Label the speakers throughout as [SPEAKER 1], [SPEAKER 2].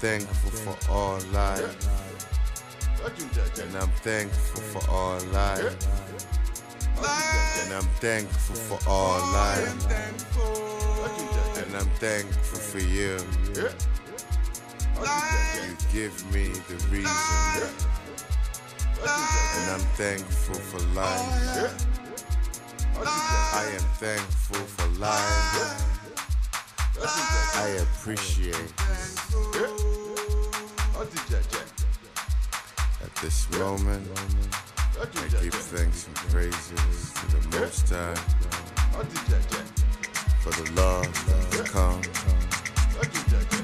[SPEAKER 1] thankful for all life. And I'm thankful for all life. And I'm thankful for all life. And I'm thankful for you. You give me the reason. And I'm thankful for life. I am thankful for life. I appreciate at this moment. I give thanks and praises to the Most High for the love that has come,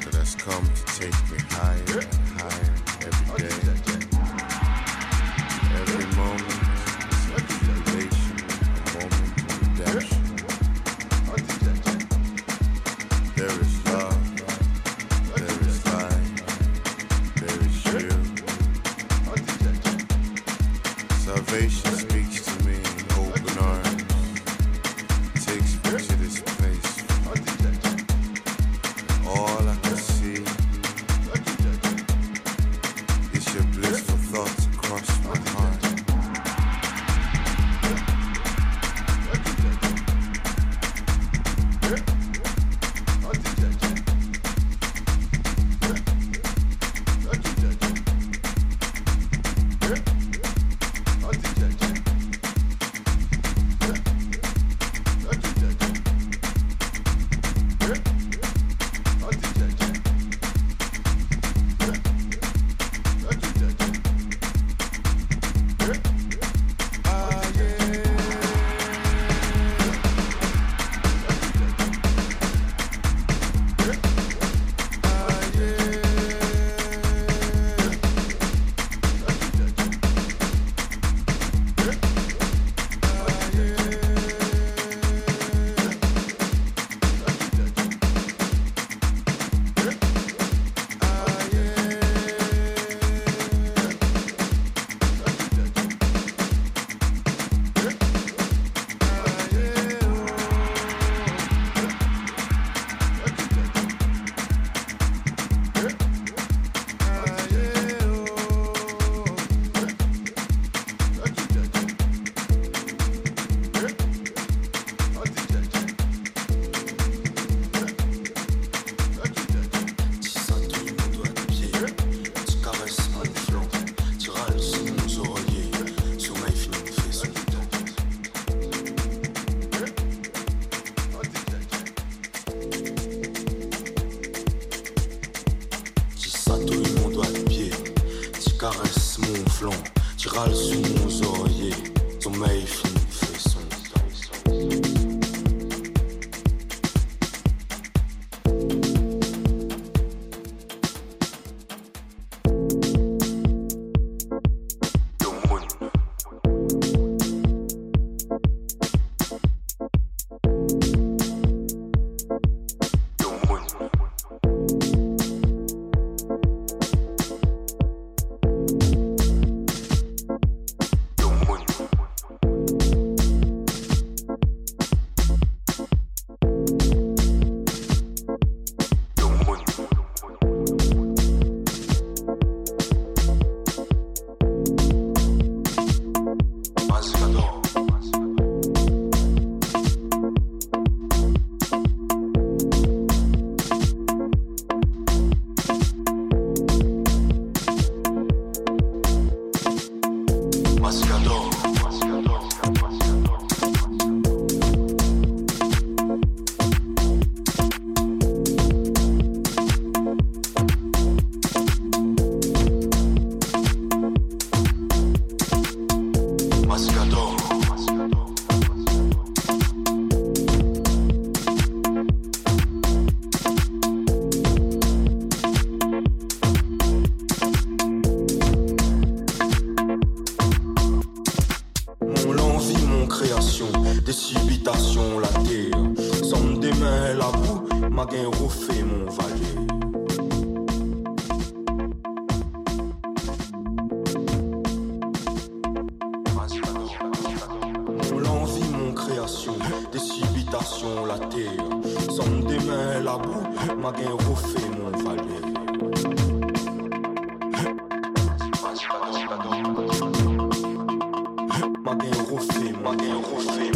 [SPEAKER 1] that has come to take me higher and higher every day.
[SPEAKER 2] Refait,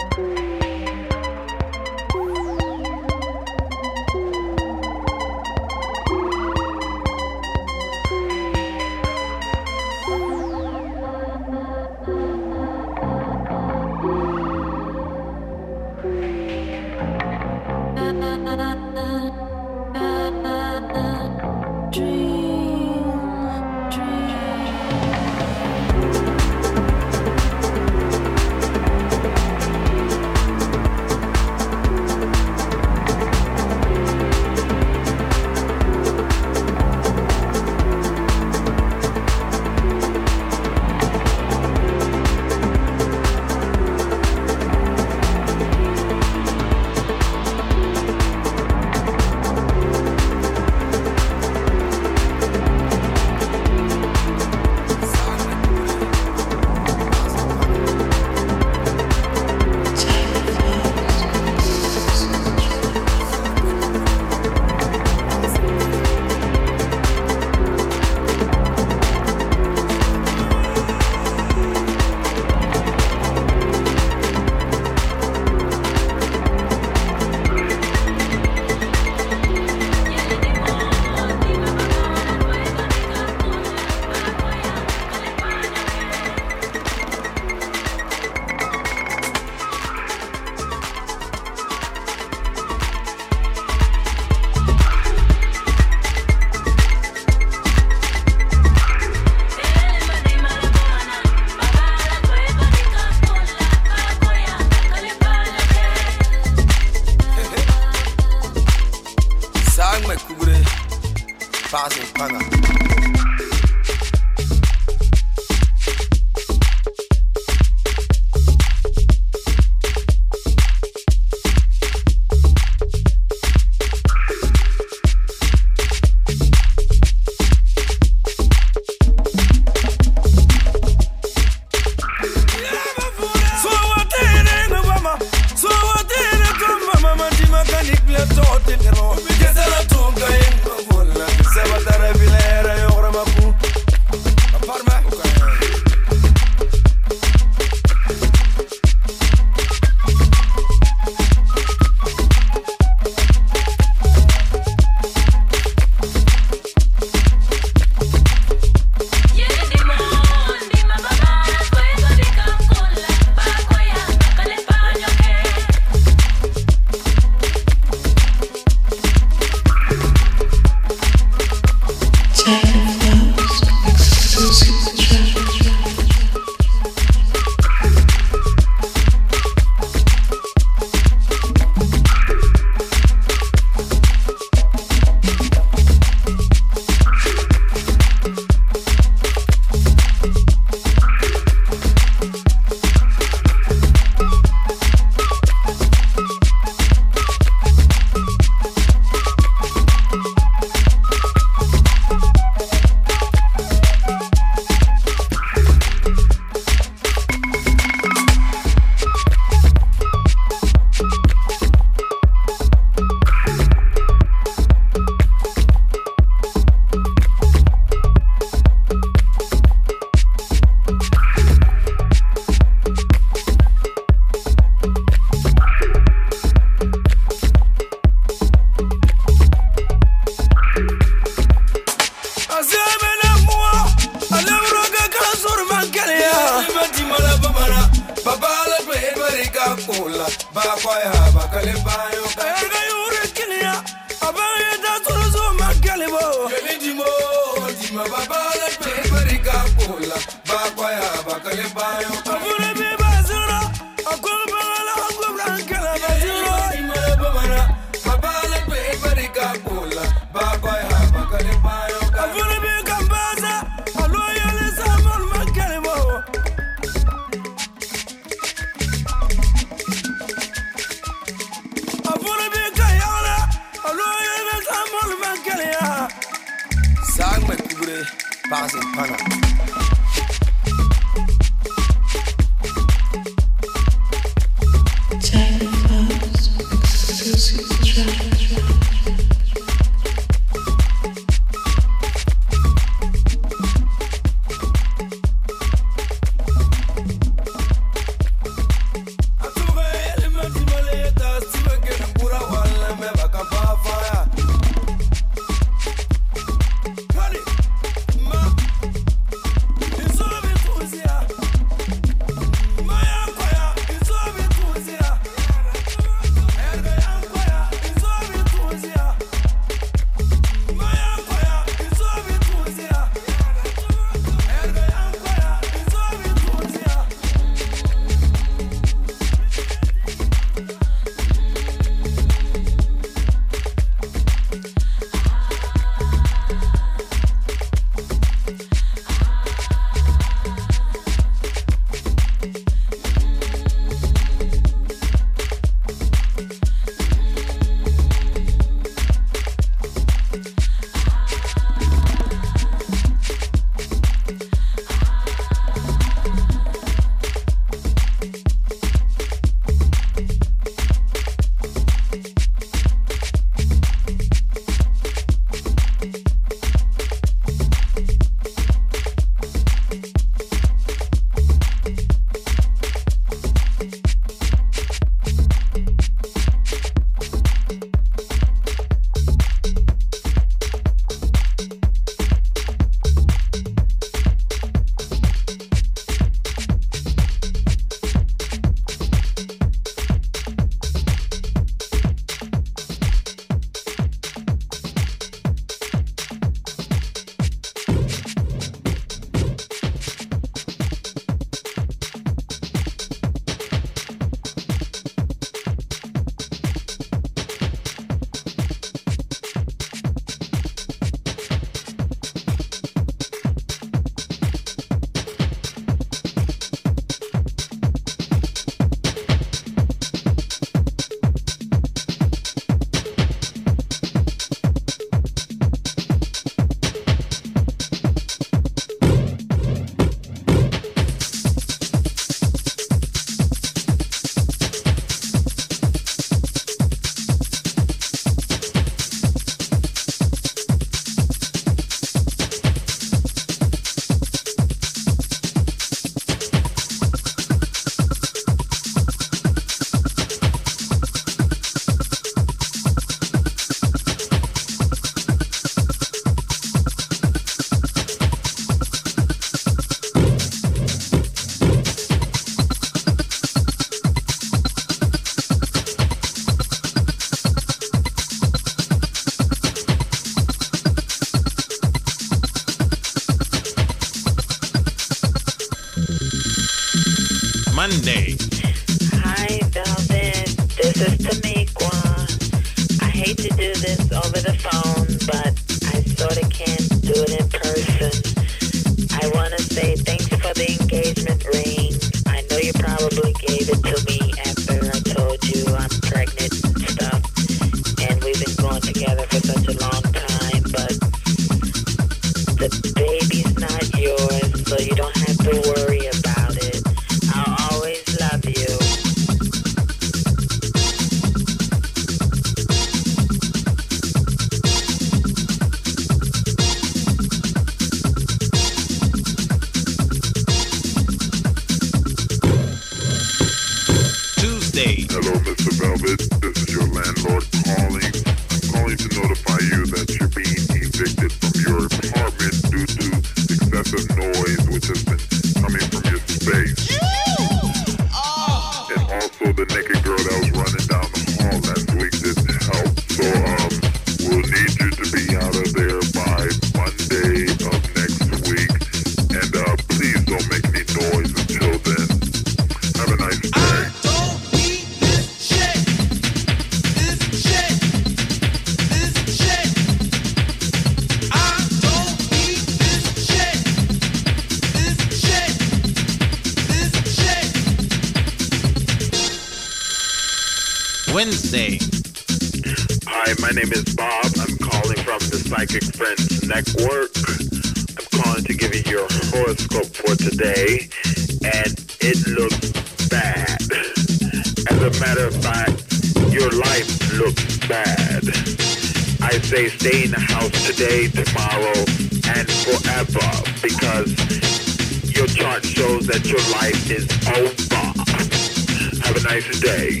[SPEAKER 3] today.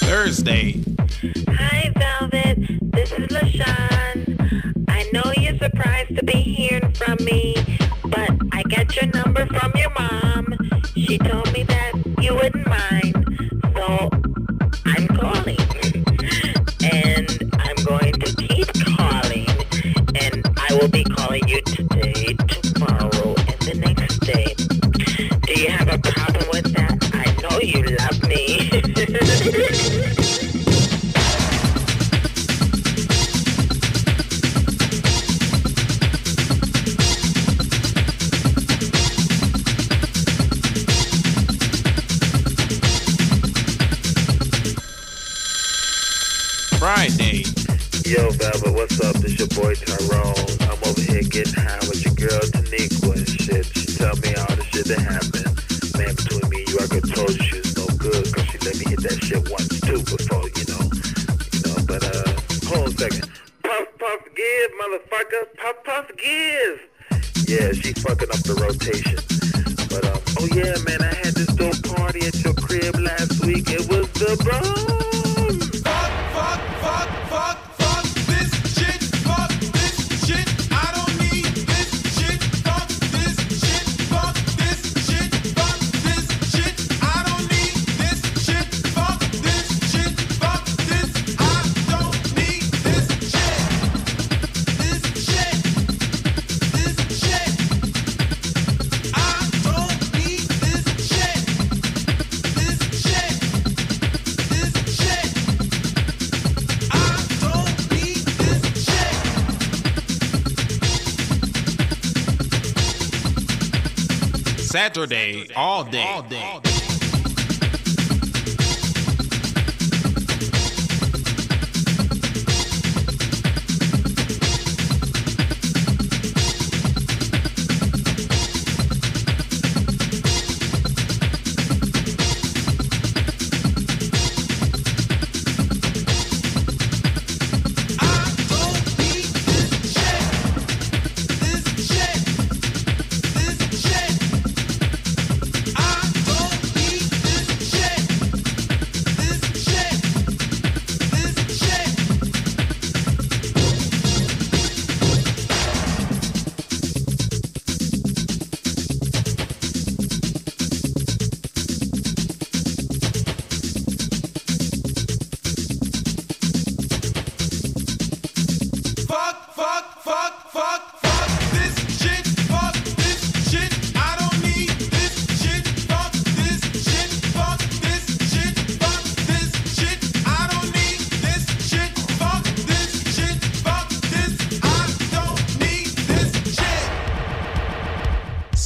[SPEAKER 4] Thursday.
[SPEAKER 5] Hi, Velvet. This is LaShawn. I know you're surprised to be hearing from me, but I got your number from your
[SPEAKER 4] Saturday, all day. All day.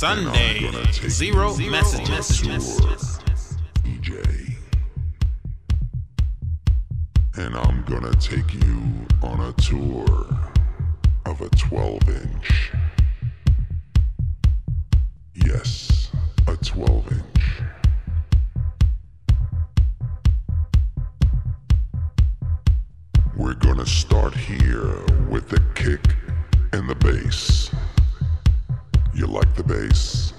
[SPEAKER 4] Sunday. Zero, zero messages.
[SPEAKER 6] EJ. And I'm gonna take you on a tour of a 12 inch. Yes, a 12 inch. We're gonna start here with the kick and the bass database.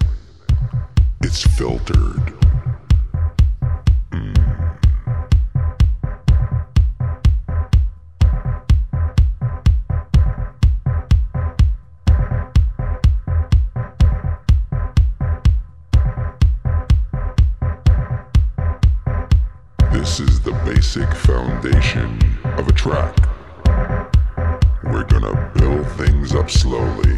[SPEAKER 6] It's filtered. Mm. This is the basic foundation of a track. We're gonna build things up slowly.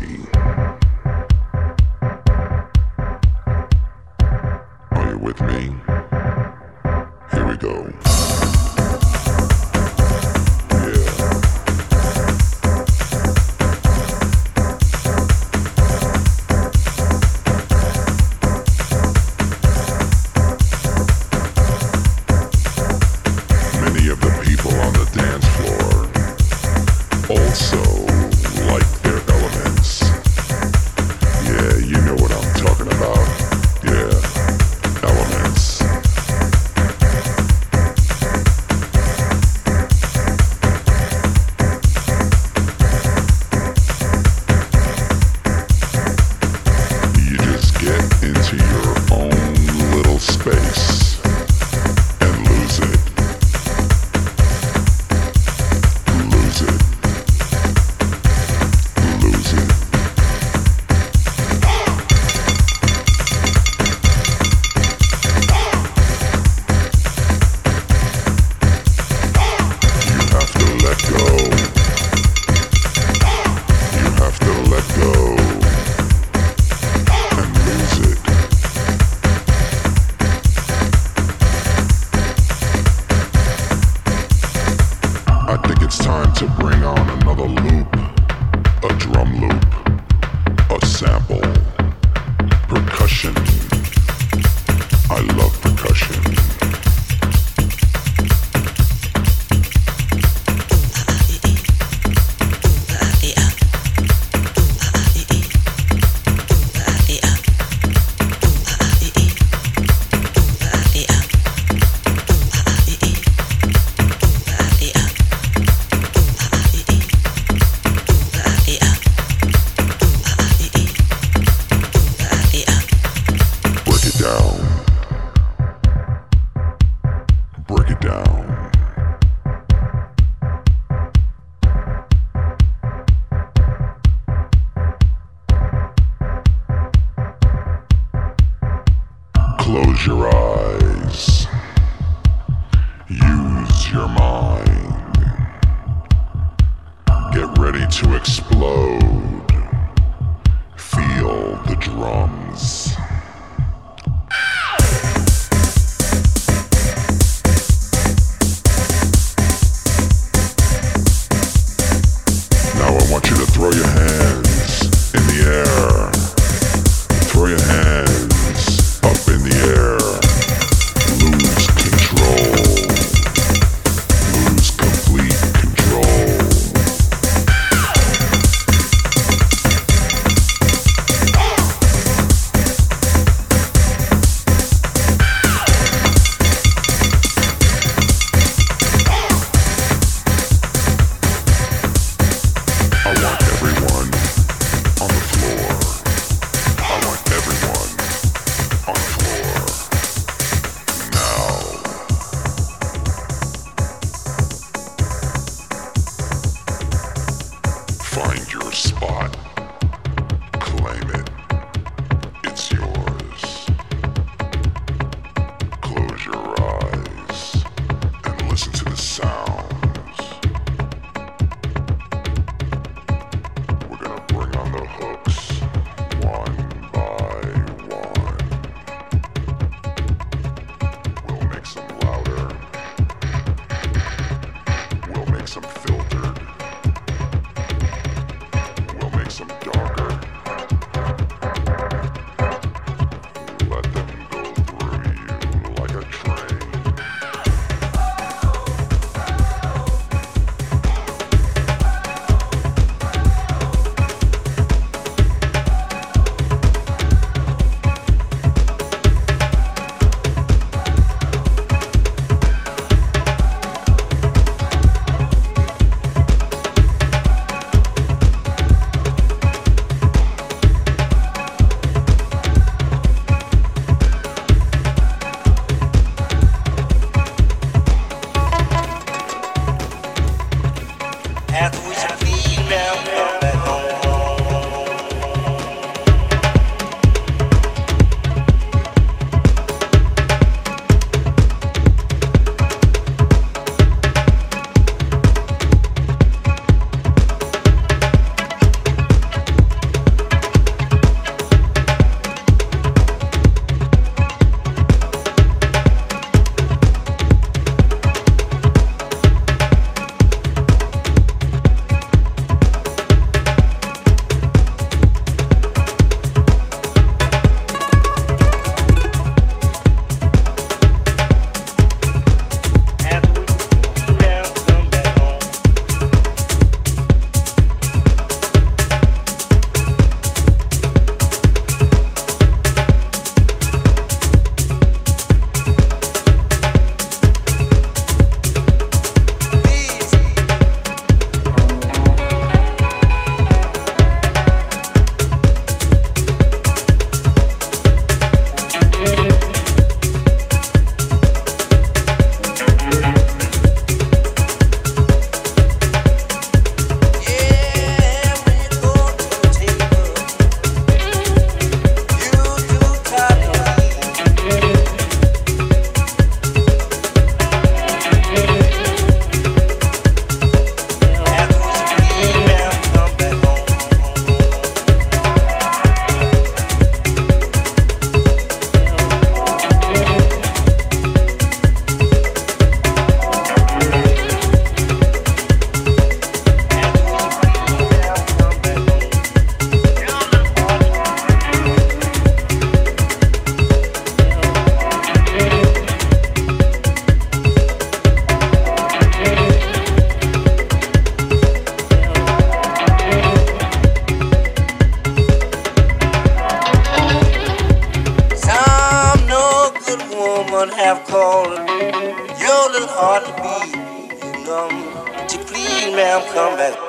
[SPEAKER 7] Come back?